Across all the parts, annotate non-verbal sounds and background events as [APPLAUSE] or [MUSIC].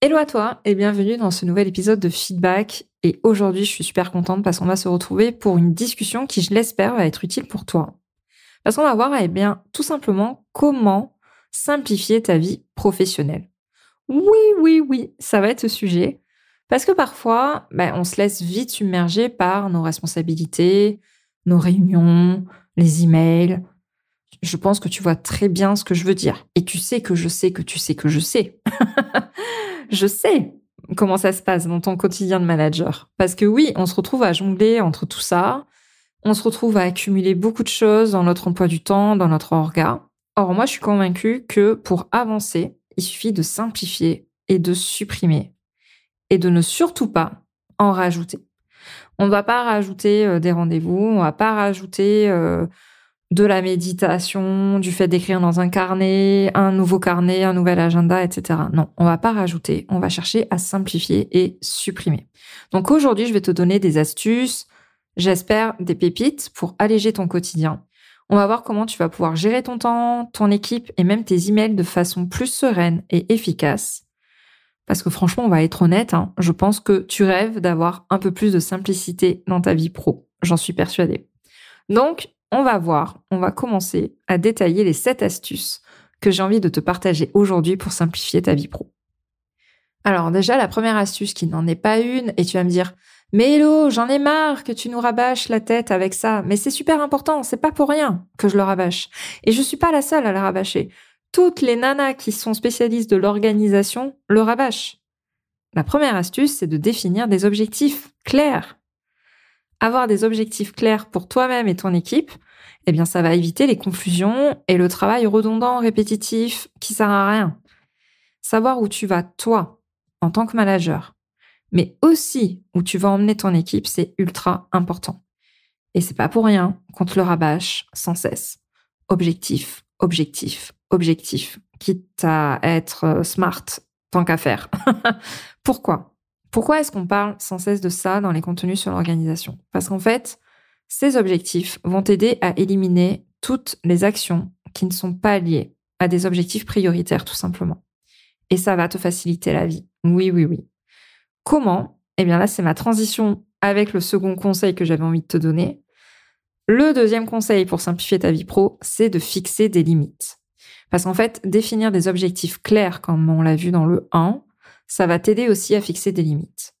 Hello à toi et bienvenue dans ce nouvel épisode de Feedback. Et aujourd'hui, je suis super contente parce qu'on va se retrouver pour une discussion qui, je l'espère, va être utile pour toi. Parce qu'on va voir, eh bien, tout simplement comment simplifier ta vie professionnelle. Oui, oui, oui, ça va être ce sujet. Parce que parfois, ben, on se laisse vite submerger par nos responsabilités, nos réunions, les emails. Je pense que tu vois très bien ce que je veux dire. Et tu sais que je sais que tu sais que je sais. [LAUGHS] je sais comment ça se passe dans ton quotidien de manager. Parce que oui, on se retrouve à jongler entre tout ça. On se retrouve à accumuler beaucoup de choses dans notre emploi du temps, dans notre orga. Or, moi, je suis convaincue que pour avancer, il suffit de simplifier et de supprimer. Et de ne surtout pas en rajouter. On ne va pas rajouter euh, des rendez-vous, on va pas rajouter euh, de la méditation, du fait d'écrire dans un carnet, un nouveau carnet, un nouvel agenda, etc. Non, on va pas rajouter, on va chercher à simplifier et supprimer. Donc aujourd'hui, je vais te donner des astuces, j'espère des pépites pour alléger ton quotidien. On va voir comment tu vas pouvoir gérer ton temps, ton équipe et même tes emails de façon plus sereine et efficace. Parce que franchement, on va être honnête, hein, je pense que tu rêves d'avoir un peu plus de simplicité dans ta vie pro. J'en suis persuadée. Donc, on va voir, on va commencer à détailler les 7 astuces que j'ai envie de te partager aujourd'hui pour simplifier ta vie pro. Alors déjà, la première astuce qui n'en est pas une, et tu vas me dire, mais hello, j'en ai marre que tu nous rabâches la tête avec ça, mais c'est super important, c'est pas pour rien que je le rabâche. Et je suis pas la seule à le rabâcher. Toutes les nanas qui sont spécialistes de l'organisation le rabâchent. La première astuce, c'est de définir des objectifs clairs avoir des objectifs clairs pour toi-même et ton équipe, eh bien, ça va éviter les confusions et le travail redondant, répétitif, qui sert à rien. Savoir où tu vas, toi, en tant que manager, mais aussi où tu vas emmener ton équipe, c'est ultra important. Et c'est pas pour rien qu'on te le rabâche sans cesse. Objectif, objectif, objectif, quitte à être smart tant qu'à faire. [LAUGHS] Pourquoi? Pourquoi est-ce qu'on parle sans cesse de ça dans les contenus sur l'organisation? Parce qu'en fait, ces objectifs vont t'aider à éliminer toutes les actions qui ne sont pas liées à des objectifs prioritaires, tout simplement. Et ça va te faciliter la vie. Oui, oui, oui. Comment? Eh bien là, c'est ma transition avec le second conseil que j'avais envie de te donner. Le deuxième conseil pour simplifier ta vie pro, c'est de fixer des limites. Parce qu'en fait, définir des objectifs clairs, comme on l'a vu dans le 1, ça va t'aider aussi à fixer des limites.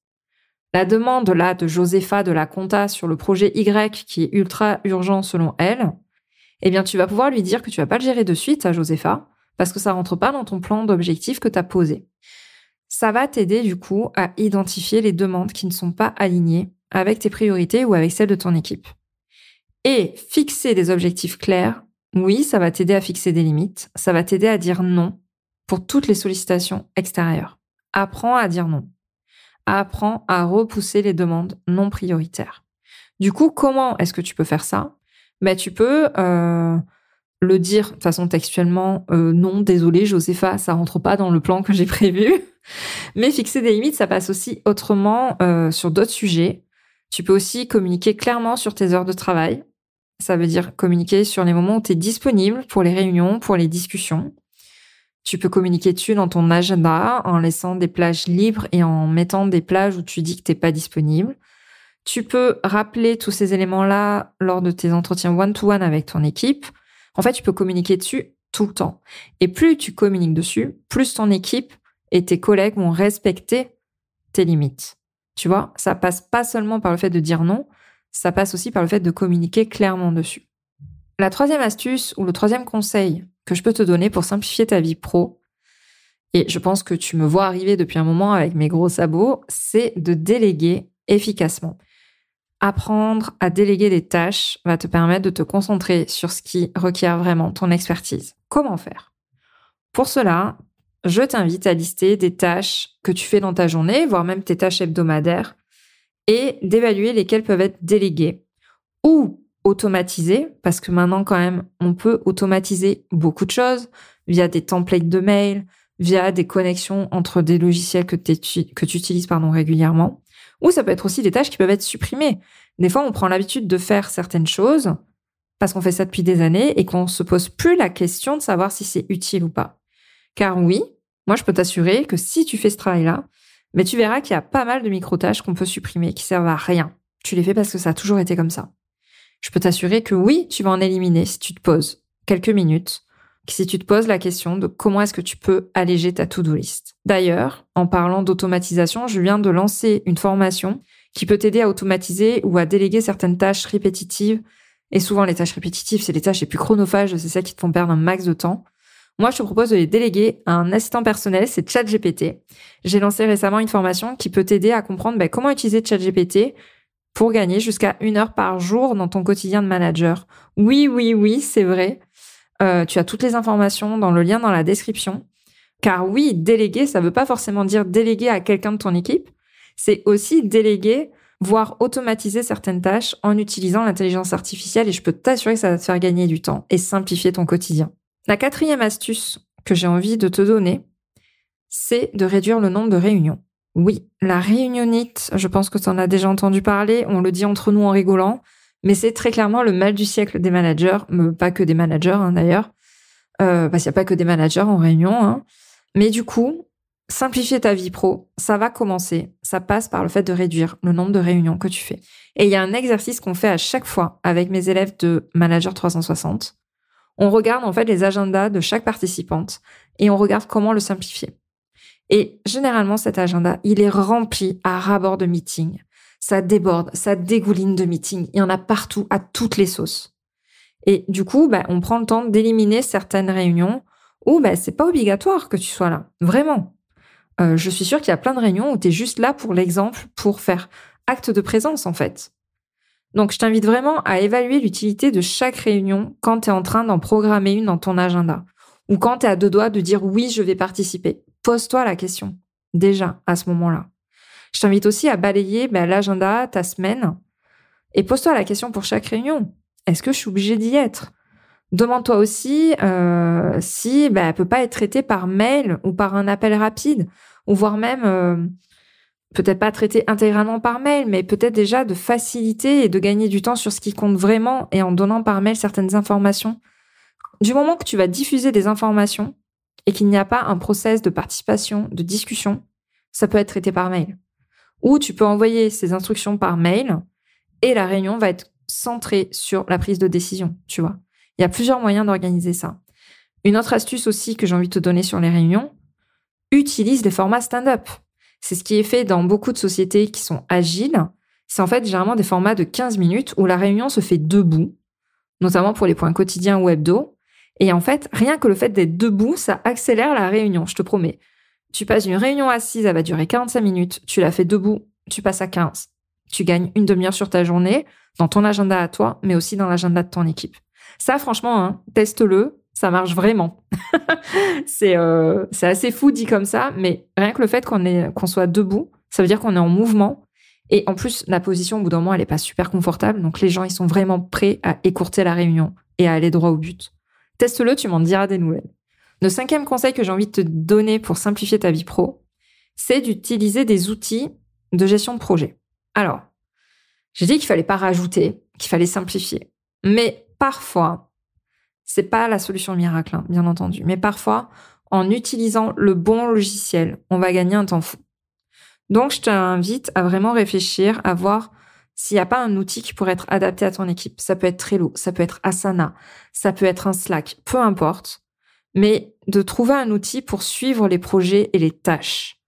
La demande là de Josepha de la compta sur le projet Y qui est ultra urgent selon elle, eh bien tu vas pouvoir lui dire que tu vas pas le gérer de suite à Josepha parce que ça rentre pas dans ton plan d'objectif que tu as posé. Ça va t'aider du coup à identifier les demandes qui ne sont pas alignées avec tes priorités ou avec celles de ton équipe. Et fixer des objectifs clairs, oui, ça va t'aider à fixer des limites, ça va t'aider à dire non pour toutes les sollicitations extérieures. Apprends à dire non. Apprends à repousser les demandes non prioritaires. Du coup, comment est-ce que tu peux faire ça? Ben, Tu peux euh, le dire de façon textuellement, euh, non, désolé, Josepha, ça rentre pas dans le plan que j'ai prévu. [LAUGHS] Mais fixer des limites, ça passe aussi autrement euh, sur d'autres sujets. Tu peux aussi communiquer clairement sur tes heures de travail. Ça veut dire communiquer sur les moments où tu es disponible pour les réunions, pour les discussions. Tu peux communiquer dessus dans ton agenda en laissant des plages libres et en mettant des plages où tu dis que t'es pas disponible. Tu peux rappeler tous ces éléments-là lors de tes entretiens one-to-one avec ton équipe. En fait, tu peux communiquer dessus tout le temps. Et plus tu communiques dessus, plus ton équipe et tes collègues vont respecter tes limites. Tu vois, ça passe pas seulement par le fait de dire non, ça passe aussi par le fait de communiquer clairement dessus. La troisième astuce ou le troisième conseil que je peux te donner pour simplifier ta vie pro, et je pense que tu me vois arriver depuis un moment avec mes gros sabots, c'est de déléguer efficacement. Apprendre à déléguer des tâches va te permettre de te concentrer sur ce qui requiert vraiment ton expertise. Comment faire? Pour cela, je t'invite à lister des tâches que tu fais dans ta journée, voire même tes tâches hebdomadaires, et d'évaluer lesquelles peuvent être déléguées automatisées, parce que maintenant quand même, on peut automatiser beaucoup de choses via des templates de mail, via des connexions entre des logiciels que, que tu utilises pardon, régulièrement. Ou ça peut être aussi des tâches qui peuvent être supprimées. Des fois, on prend l'habitude de faire certaines choses parce qu'on fait ça depuis des années et qu'on se pose plus la question de savoir si c'est utile ou pas. Car oui, moi, je peux t'assurer que si tu fais ce travail-là, mais tu verras qu'il y a pas mal de micro-tâches qu'on peut supprimer qui servent à rien. Tu les fais parce que ça a toujours été comme ça. Je peux t'assurer que oui, tu vas en éliminer si tu te poses quelques minutes, si tu te poses la question de comment est-ce que tu peux alléger ta to-do list. D'ailleurs, en parlant d'automatisation, je viens de lancer une formation qui peut t'aider à automatiser ou à déléguer certaines tâches répétitives. Et souvent, les tâches répétitives, c'est les tâches les plus chronophages, c'est celles qui te font perdre un max de temps. Moi, je te propose de les déléguer à un assistant personnel, c'est ChatGPT. J'ai lancé récemment une formation qui peut t'aider à comprendre ben, comment utiliser ChatGPT pour gagner jusqu'à une heure par jour dans ton quotidien de manager. Oui, oui, oui, c'est vrai. Euh, tu as toutes les informations dans le lien dans la description. Car oui, déléguer, ça ne veut pas forcément dire déléguer à quelqu'un de ton équipe. C'est aussi déléguer, voire automatiser certaines tâches en utilisant l'intelligence artificielle et je peux t'assurer que ça va te faire gagner du temps et simplifier ton quotidien. La quatrième astuce que j'ai envie de te donner, c'est de réduire le nombre de réunions. Oui, la réunionite, je pense que tu en as déjà entendu parler, on le dit entre nous en rigolant, mais c'est très clairement le mal du siècle des managers, pas que des managers hein, d'ailleurs, euh, parce qu'il n'y a pas que des managers en réunion. Hein. Mais du coup, simplifier ta vie pro, ça va commencer. Ça passe par le fait de réduire le nombre de réunions que tu fais. Et il y a un exercice qu'on fait à chaque fois avec mes élèves de Manager 360 on regarde en fait les agendas de chaque participante et on regarde comment le simplifier. Et généralement, cet agenda, il est rempli à rabord de meetings. Ça déborde, ça dégouline de meetings. Il y en a partout, à toutes les sauces. Et du coup, bah, on prend le temps d'éliminer certaines réunions où bah, c'est pas obligatoire que tu sois là. Vraiment. Euh, je suis sûre qu'il y a plein de réunions où tu es juste là pour l'exemple, pour faire acte de présence, en fait. Donc, je t'invite vraiment à évaluer l'utilité de chaque réunion quand tu es en train d'en programmer une dans ton agenda ou quand tu es à deux doigts de dire oui, je vais participer. Pose-toi la question, déjà, à ce moment-là. Je t'invite aussi à balayer ben, l'agenda, ta semaine, et pose-toi la question pour chaque réunion. Est-ce que je suis obligée d'y être? Demande-toi aussi euh, si ben, elle peut pas être traitée par mail ou par un appel rapide, ou voire même euh, peut-être pas traiter intégralement par mail, mais peut-être déjà de faciliter et de gagner du temps sur ce qui compte vraiment et en donnant par mail certaines informations. Du moment que tu vas diffuser des informations et qu'il n'y a pas un process de participation, de discussion, ça peut être traité par mail. Ou tu peux envoyer ces instructions par mail et la réunion va être centrée sur la prise de décision, tu vois. Il y a plusieurs moyens d'organiser ça. Une autre astuce aussi que j'ai envie de te donner sur les réunions, utilise les formats stand-up. C'est ce qui est fait dans beaucoup de sociétés qui sont agiles. C'est en fait généralement des formats de 15 minutes où la réunion se fait debout, notamment pour les points quotidiens ou hebdo. Et en fait, rien que le fait d'être debout, ça accélère la réunion, je te promets. Tu passes une réunion assise, elle va durer 45 minutes, tu la fais debout, tu passes à 15. Tu gagnes une demi-heure sur ta journée, dans ton agenda à toi, mais aussi dans l'agenda de ton équipe. Ça, franchement, hein, teste-le ça marche vraiment. [LAUGHS] c'est euh, c'est assez fou dit comme ça, mais rien que le fait qu'on qu'on soit debout, ça veut dire qu'on est en mouvement. Et en plus, la position au bout d'un moment, elle est pas super confortable, donc les gens ils sont vraiment prêts à écourter la réunion et à aller droit au but. Teste-le, tu m'en diras des nouvelles. Le cinquième conseil que j'ai envie de te donner pour simplifier ta vie pro, c'est d'utiliser des outils de gestion de projet. Alors, j'ai dit qu'il fallait pas rajouter, qu'il fallait simplifier. Mais parfois, c'est pas la solution miracle, hein, bien entendu. Mais parfois, en utilisant le bon logiciel, on va gagner un temps fou. Donc, je t'invite à vraiment réfléchir, à voir s'il n'y a pas un outil qui pourrait être adapté à ton équipe. Ça peut être Trello, ça peut être Asana, ça peut être un Slack, peu importe. Mais de trouver un outil pour suivre les projets et les tâches.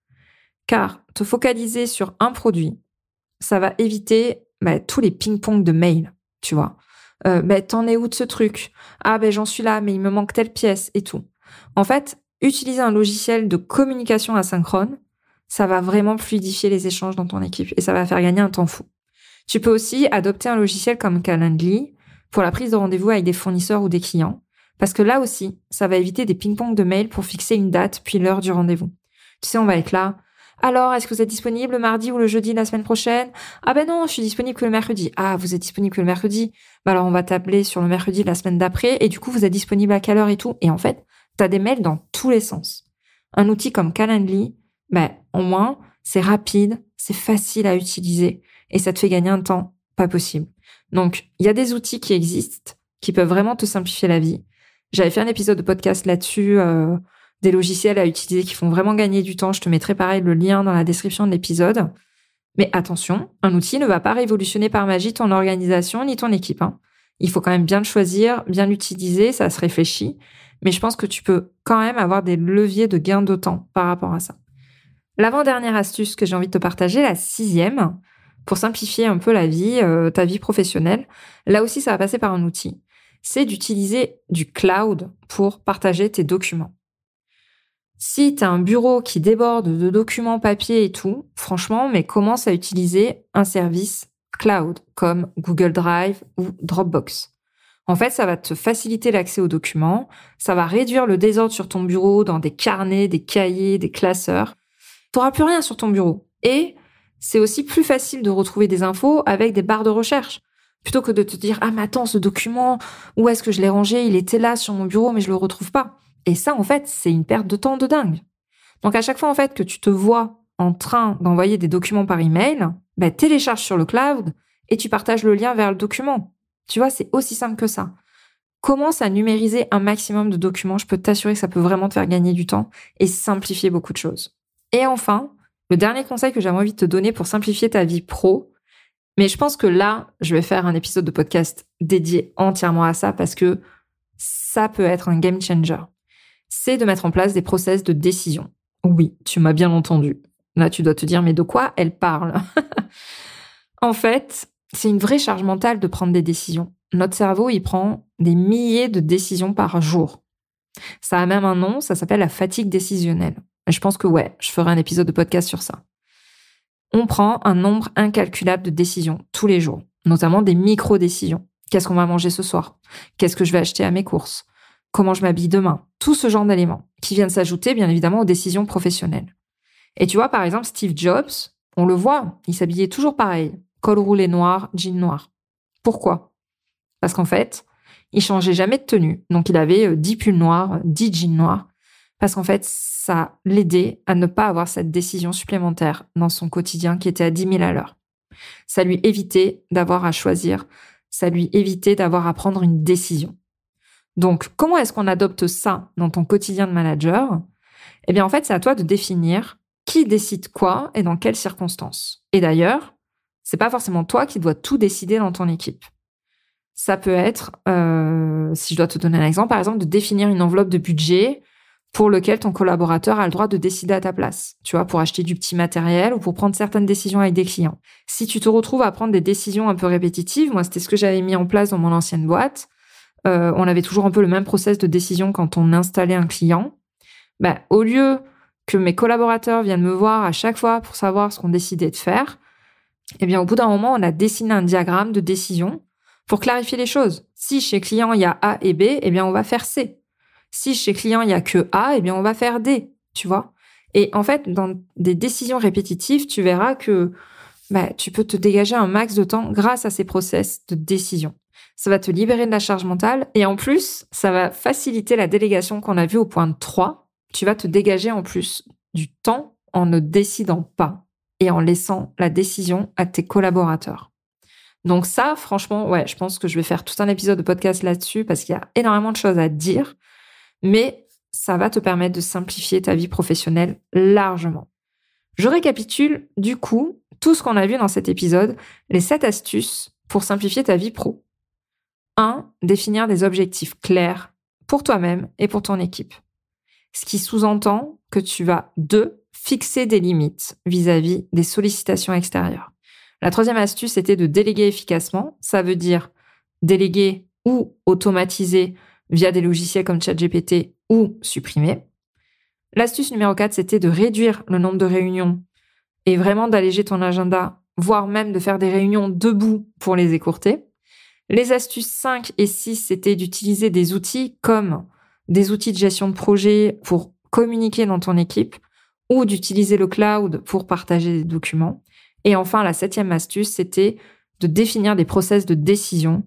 Car te focaliser sur un produit, ça va éviter bah, tous les ping-pong de mails, tu vois euh, ben, t'en es où de ce truc? Ah ben j'en suis là, mais il me manque telle pièce et tout. En fait, utiliser un logiciel de communication asynchrone, ça va vraiment fluidifier les échanges dans ton équipe et ça va faire gagner un temps fou. Tu peux aussi adopter un logiciel comme Calendly pour la prise de rendez-vous avec des fournisseurs ou des clients, Parce que là aussi, ça va éviter des ping-pong de mails pour fixer une date puis l'heure du rendez-vous. Tu sais, on va être là. Alors, est-ce que vous êtes disponible le mardi ou le jeudi la semaine prochaine? Ah ben non, je suis disponible que le mercredi. Ah, vous êtes disponible que le mercredi Bah alors, on va t'appeler sur le mercredi la semaine d'après et du coup, vous êtes disponible à quelle heure et tout Et en fait, t'as des mails dans tous les sens. Un outil comme Calendly, ben, au moins, c'est rapide, c'est facile à utiliser et ça te fait gagner un temps pas possible. Donc, il y a des outils qui existent qui peuvent vraiment te simplifier la vie. J'avais fait un épisode de podcast là-dessus, euh, des logiciels à utiliser qui font vraiment gagner du temps. Je te mettrai pareil le lien dans la description de l'épisode. Mais attention, un outil ne va pas révolutionner par magie ton organisation ni ton équipe. Hein. Il faut quand même bien le choisir, bien l'utiliser, ça se réfléchit. Mais je pense que tu peux quand même avoir des leviers de gain de temps par rapport à ça. L'avant-dernière astuce que j'ai envie de te partager, la sixième, pour simplifier un peu la vie, euh, ta vie professionnelle, là aussi ça va passer par un outil c'est d'utiliser du cloud pour partager tes documents. Si tu as un bureau qui déborde de documents papier et tout, franchement, mais commence à utiliser un service cloud comme Google Drive ou Dropbox. En fait, ça va te faciliter l'accès aux documents, ça va réduire le désordre sur ton bureau dans des carnets, des cahiers, des classeurs. Tu n'auras plus rien sur ton bureau. Et c'est aussi plus facile de retrouver des infos avec des barres de recherche. Plutôt que de te dire, ah, mais attends, ce document, où est-ce que je l'ai rangé? Il était là sur mon bureau, mais je le retrouve pas. Et ça, en fait, c'est une perte de temps de dingue. Donc, à chaque fois, en fait, que tu te vois en train d'envoyer des documents par email, bah, télécharge sur le cloud et tu partages le lien vers le document. Tu vois, c'est aussi simple que ça. Commence à numériser un maximum de documents. Je peux t'assurer que ça peut vraiment te faire gagner du temps et simplifier beaucoup de choses. Et enfin, le dernier conseil que j'avais envie de te donner pour simplifier ta vie pro, mais je pense que là, je vais faire un épisode de podcast dédié entièrement à ça parce que ça peut être un game changer. C'est de mettre en place des process de décision. Oui, tu m'as bien entendu. Là, tu dois te dire, mais de quoi elle parle? [LAUGHS] En fait, c'est une vraie charge mentale de prendre des décisions. Notre cerveau, il prend des milliers de décisions par jour. Ça a même un nom, ça s'appelle la fatigue décisionnelle. Je pense que ouais, je ferai un épisode de podcast sur ça on prend un nombre incalculable de décisions tous les jours, notamment des micro-décisions. Qu'est-ce qu'on va manger ce soir? Qu'est-ce que je vais acheter à mes courses? Comment je m'habille demain? Tout ce genre d'éléments qui viennent s'ajouter bien évidemment aux décisions professionnelles. Et tu vois, par exemple, Steve Jobs, on le voit, il s'habillait toujours pareil, col roulé noir, jean noir. Pourquoi? Parce qu'en fait, il changeait jamais de tenue. Donc il avait 10 euh, pulls noirs, 10 jeans noirs, parce qu'en fait, ça l'aidait à ne pas avoir cette décision supplémentaire dans son quotidien qui était à 10 000 à l'heure. Ça lui évitait d'avoir à choisir, ça lui évitait d'avoir à prendre une décision. Donc, comment est-ce qu'on adopte ça dans ton quotidien de manager? Eh bien, en fait, c'est à toi de définir qui décide quoi et dans quelles circonstances. Et d'ailleurs, c'est pas forcément toi qui dois tout décider dans ton équipe. Ça peut être, euh, si je dois te donner un exemple, par exemple, de définir une enveloppe de budget pour lequel ton collaborateur a le droit de décider à ta place. Tu vois, pour acheter du petit matériel ou pour prendre certaines décisions avec des clients. Si tu te retrouves à prendre des décisions un peu répétitives, moi c'était ce que j'avais mis en place dans mon ancienne boîte. Euh, on avait toujours un peu le même process de décision quand on installait un client. Bah, au lieu que mes collaborateurs viennent me voir à chaque fois pour savoir ce qu'on décidait de faire, eh bien, au bout d'un moment, on a dessiné un diagramme de décision pour clarifier les choses. Si chez client, il y a A et B, eh bien, on va faire C. Si chez client, il y a que A, eh bien, on va faire D, tu vois. Et en fait, dans des décisions répétitives, tu verras que bah, tu peux te dégager un max de temps grâce à ces process de décision. Ça va te libérer de la charge mentale et en plus, ça va faciliter la délégation qu'on a vue au point 3. Tu vas te dégager en plus du temps en ne décidant pas et en laissant la décision à tes collaborateurs. Donc ça, franchement, ouais, je pense que je vais faire tout un épisode de podcast là-dessus parce qu'il y a énormément de choses à dire mais ça va te permettre de simplifier ta vie professionnelle largement. Je récapitule du coup tout ce qu'on a vu dans cet épisode, les 7 astuces pour simplifier ta vie pro. 1. Définir des objectifs clairs pour toi-même et pour ton équipe. Ce qui sous-entend que tu vas 2. Fixer des limites vis-à-vis des sollicitations extérieures. La troisième astuce était de déléguer efficacement. Ça veut dire déléguer ou automatiser via des logiciels comme ChatGPT ou supprimer. L'astuce numéro 4, c'était de réduire le nombre de réunions et vraiment d'alléger ton agenda, voire même de faire des réunions debout pour les écourter. Les astuces 5 et 6, c'était d'utiliser des outils comme des outils de gestion de projet pour communiquer dans ton équipe ou d'utiliser le cloud pour partager des documents. Et enfin, la septième astuce, c'était de définir des process de décision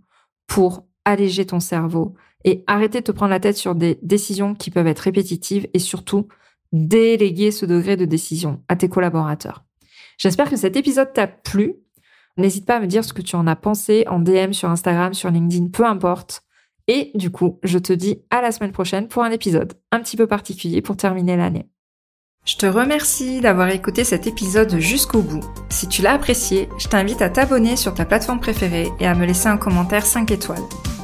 pour alléger ton cerveau et arrêter de te prendre la tête sur des décisions qui peuvent être répétitives et surtout déléguer ce degré de décision à tes collaborateurs. J'espère que cet épisode t'a plu. N'hésite pas à me dire ce que tu en as pensé en DM sur Instagram, sur LinkedIn, peu importe. Et du coup, je te dis à la semaine prochaine pour un épisode un petit peu particulier pour terminer l'année. Je te remercie d'avoir écouté cet épisode jusqu'au bout. Si tu l'as apprécié, je t'invite à t'abonner sur ta plateforme préférée et à me laisser un commentaire 5 étoiles.